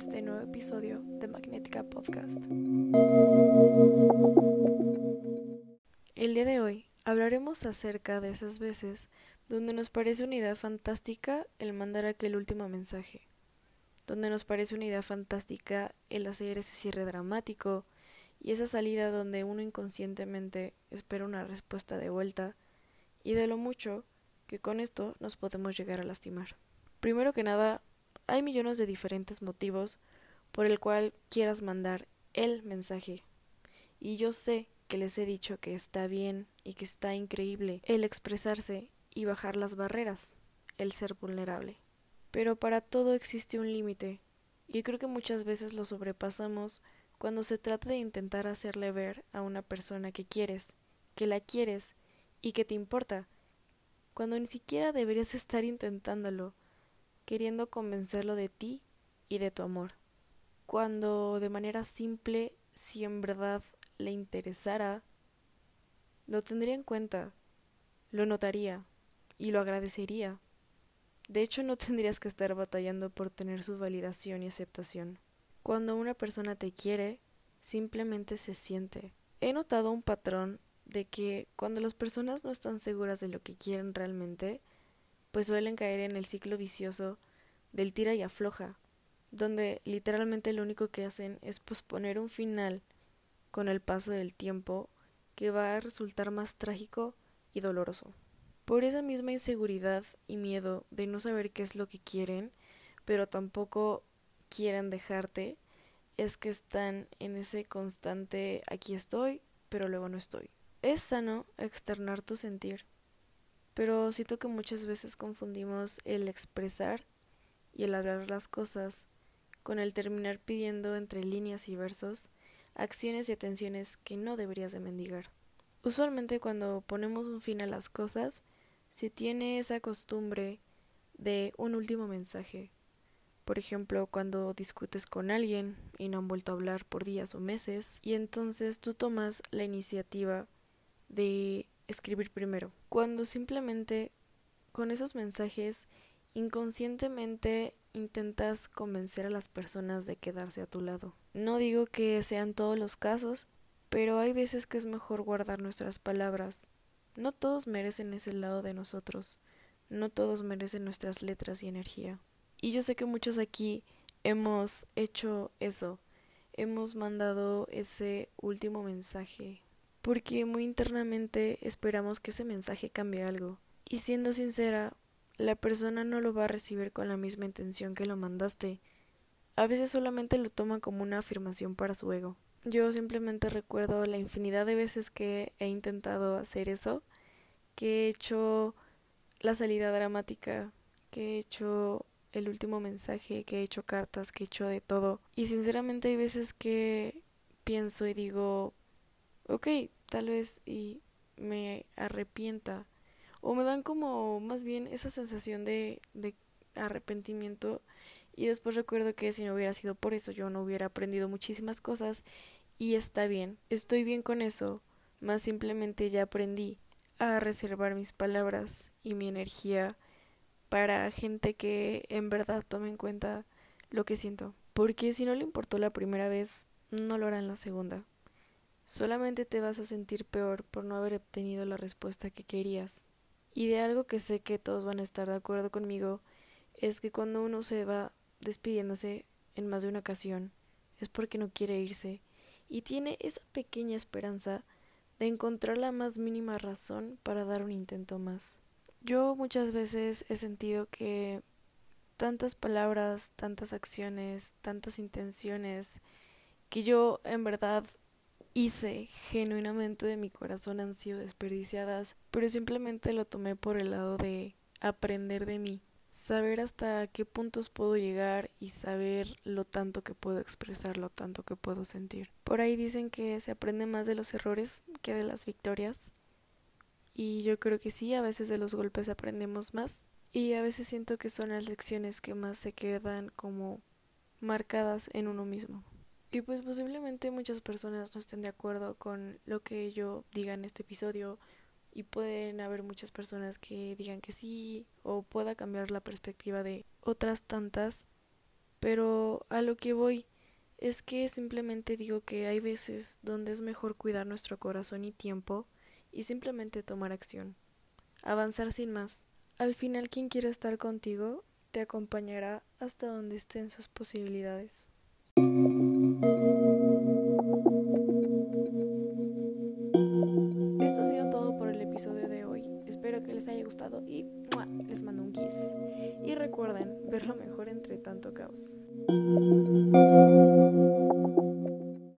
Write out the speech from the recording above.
este nuevo episodio de Magnética Podcast. El día de hoy hablaremos acerca de esas veces donde nos parece una idea fantástica el mandar aquel último mensaje, donde nos parece una idea fantástica el hacer ese cierre dramático y esa salida donde uno inconscientemente espera una respuesta de vuelta y de lo mucho que con esto nos podemos llegar a lastimar. Primero que nada, hay millones de diferentes motivos por el cual quieras mandar el mensaje. Y yo sé que les he dicho que está bien y que está increíble el expresarse y bajar las barreras, el ser vulnerable. Pero para todo existe un límite, y creo que muchas veces lo sobrepasamos cuando se trata de intentar hacerle ver a una persona que quieres, que la quieres y que te importa, cuando ni siquiera deberías estar intentándolo, queriendo convencerlo de ti y de tu amor. Cuando de manera simple, si en verdad le interesara, lo tendría en cuenta, lo notaría y lo agradecería. De hecho, no tendrías que estar batallando por tener su validación y aceptación. Cuando una persona te quiere, simplemente se siente. He notado un patrón de que cuando las personas no están seguras de lo que quieren realmente, pues suelen caer en el ciclo vicioso del tira y afloja, donde literalmente lo único que hacen es posponer un final con el paso del tiempo que va a resultar más trágico y doloroso. Por esa misma inseguridad y miedo de no saber qué es lo que quieren, pero tampoco quieren dejarte, es que están en ese constante aquí estoy, pero luego no estoy. Es sano externar tu sentir, pero siento que muchas veces confundimos el expresar y el hablar las cosas con el terminar pidiendo entre líneas y versos acciones y atenciones que no deberías de mendigar. Usualmente cuando ponemos un fin a las cosas, se tiene esa costumbre de un último mensaje. Por ejemplo, cuando discutes con alguien y no han vuelto a hablar por días o meses, y entonces tú tomas la iniciativa de escribir primero, cuando simplemente con esos mensajes inconscientemente intentas convencer a las personas de quedarse a tu lado. No digo que sean todos los casos, pero hay veces que es mejor guardar nuestras palabras. No todos merecen ese lado de nosotros, no todos merecen nuestras letras y energía. Y yo sé que muchos aquí hemos hecho eso, hemos mandado ese último mensaje, porque muy internamente esperamos que ese mensaje cambie algo. Y siendo sincera, la persona no lo va a recibir con la misma intención que lo mandaste. A veces solamente lo toma como una afirmación para su ego. Yo simplemente recuerdo la infinidad de veces que he intentado hacer eso, que he hecho la salida dramática, que he hecho el último mensaje, que he hecho cartas, que he hecho de todo. Y sinceramente hay veces que pienso y digo, ok, tal vez y me arrepienta. O me dan como más bien esa sensación de, de arrepentimiento. Y después recuerdo que si no hubiera sido por eso yo no hubiera aprendido muchísimas cosas. Y está bien, estoy bien con eso, más simplemente ya aprendí a reservar mis palabras y mi energía para gente que en verdad tome en cuenta lo que siento, porque si no le importó la primera vez, no lo hará en la segunda. Solamente te vas a sentir peor por no haber obtenido la respuesta que querías. Y de algo que sé que todos van a estar de acuerdo conmigo es que cuando uno se va despidiéndose en más de una ocasión es porque no quiere irse y tiene esa pequeña esperanza de encontrar la más mínima razón para dar un intento más. Yo muchas veces he sentido que tantas palabras, tantas acciones, tantas intenciones que yo en verdad hice genuinamente de mi corazón han sido desperdiciadas, pero simplemente lo tomé por el lado de aprender de mí, saber hasta qué puntos puedo llegar y saber lo tanto que puedo expresar, lo tanto que puedo sentir. Por ahí dicen que se aprende más de los errores que de las victorias. Y yo creo que sí, a veces de los golpes aprendemos más. Y a veces siento que son las lecciones que más se quedan como marcadas en uno mismo. Y pues posiblemente muchas personas no estén de acuerdo con lo que yo diga en este episodio y pueden haber muchas personas que digan que sí o pueda cambiar la perspectiva de otras tantas, Pero a lo que voy es que simplemente digo que hay veces donde es mejor cuidar nuestro corazón y tiempo y simplemente tomar acción. Avanzar sin más. Al final quien quiera estar contigo te acompañará hasta donde estén sus posibilidades. De hoy. Espero que les haya gustado y les mando un kiss. Y recuerden ver lo mejor entre tanto caos.